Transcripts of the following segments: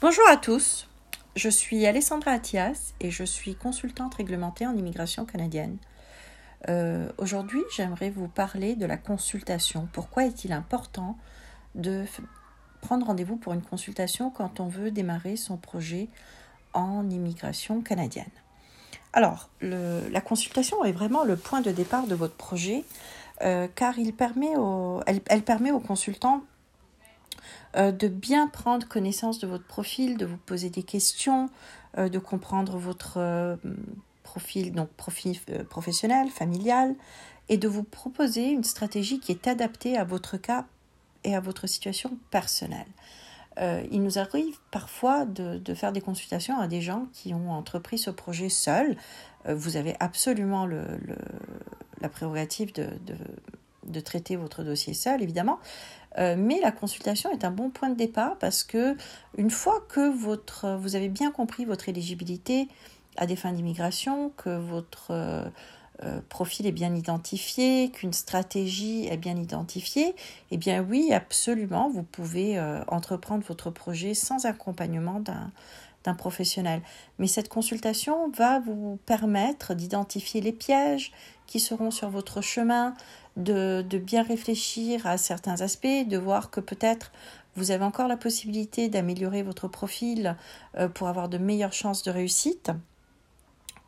Bonjour à tous, je suis Alessandra Attias et je suis consultante réglementée en immigration canadienne. Euh, aujourd'hui, j'aimerais vous parler de la consultation. Pourquoi est-il important de prendre rendez-vous pour une consultation quand on veut démarrer son projet en immigration canadienne? Alors, la consultation est vraiment le point de départ de votre projet euh, car permet elle, elle permet aux consultants euh, de bien prendre connaissance de votre profil, de vous poser des questions, euh, de comprendre votre euh, profil, donc profil professionnel, familial, et de vous proposer une stratégie qui est adaptée à votre cas et à votre situation personnelle. il nous arrive parfois de, faire des consultations à des gens qui ont entrepris ce projet seuls. vous avez absolument la prérogative de, de traiter votre dossier seul, évidemment. Euh, mais la consultation est un bon point de départ parce que une fois que votre, vous avez bien compris votre éligibilité à des fins d'immigration, que votre euh, euh, profil est bien identifié, qu'une stratégie est bien identifiée, eh bien oui, absolument, vous pouvez entreprendre votre projet sans accompagnement d'un d'un professionnel. Mais cette consultation va vous permettre d'identifier les pièges qui seront sur votre chemin, de, bien réfléchir à certains aspects, de voir que peut-être vous avez encore la possibilité d'améliorer votre profil euh, pour avoir de meilleures chances de réussite.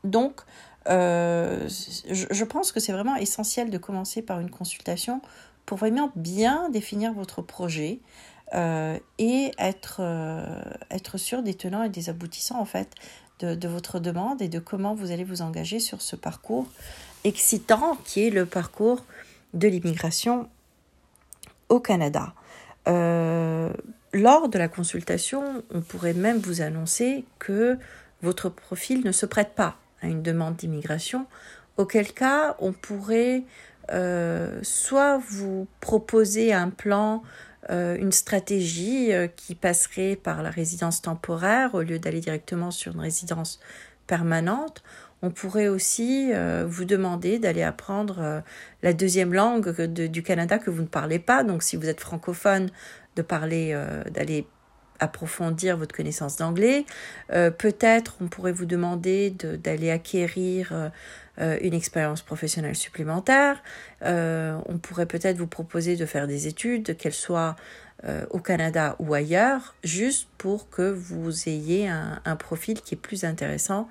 Donc, euh, je, pense que c'est vraiment essentiel de commencer par une consultation pour vraiment bien définir votre projet euh, et être, sûr des tenants et des aboutissants en fait de, votre demande et de comment vous allez vous engager sur ce parcours excitant qui est le parcours de l'immigration au Canada. Euh, lors de la consultation, on pourrait même vous annoncer que votre profil ne se prête pas à une demande d'immigration, auquel cas on pourrait euh, soit vous proposer un plan, euh, une stratégie qui passerait par la résidence temporaire au lieu d'aller directement sur une résidence permanente, on pourrait aussi euh, vous demander d'aller apprendre euh, la deuxième langue du Canada que vous ne parlez pas. Donc, si vous êtes francophone, de parler, euh, d'aller approfondir votre connaissance d'anglais. Peut-être on pourrait vous demander d'aller acquérir une expérience professionnelle supplémentaire. on pourrait peut-être vous proposer de faire des études, qu'elles soient au Canada ou ailleurs, juste pour que vous ayez un profil qui est plus intéressant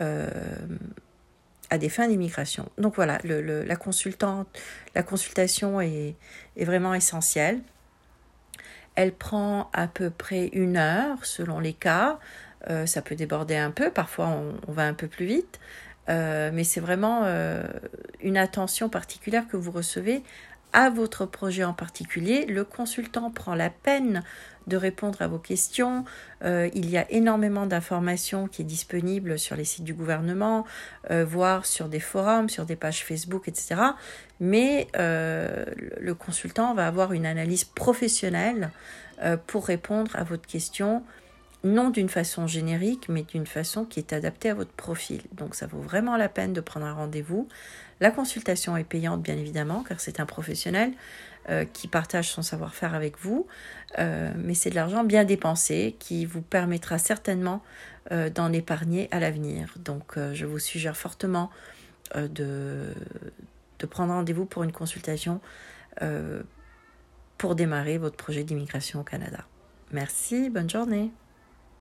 à des fins d'immigration. Donc voilà, la, consultante, la consultation est, est, vraiment essentielle. Elle prend à peu près une heure selon les cas. Euh, ça peut déborder un peu, parfois on, va un peu plus vite, euh, mais c'est vraiment une attention particulière que vous recevez à votre projet en particulier. Le consultant prend la peine de répondre à vos questions. Euh, il y a énormément d'informations qui est disponible sur les sites du gouvernement, euh, voire sur des forums, sur des pages Facebook, etc. Mais euh, le consultant va avoir une analyse professionnelle pour répondre à votre question non d'une façon générique, mais d'une façon qui est adaptée à votre profil. Donc ça vaut vraiment la peine de prendre un rendez-vous. La consultation est payante, bien évidemment, car c'est un professionnel euh, qui partage son savoir-faire avec vous, euh, mais c'est de l'argent bien dépensé qui vous permettra certainement euh, d'en épargner à l'avenir. Donc je vous suggère fortement de, de prendre rendez-vous pour une consultation pour démarrer votre projet d'immigration au Canada. Merci, bonne journée.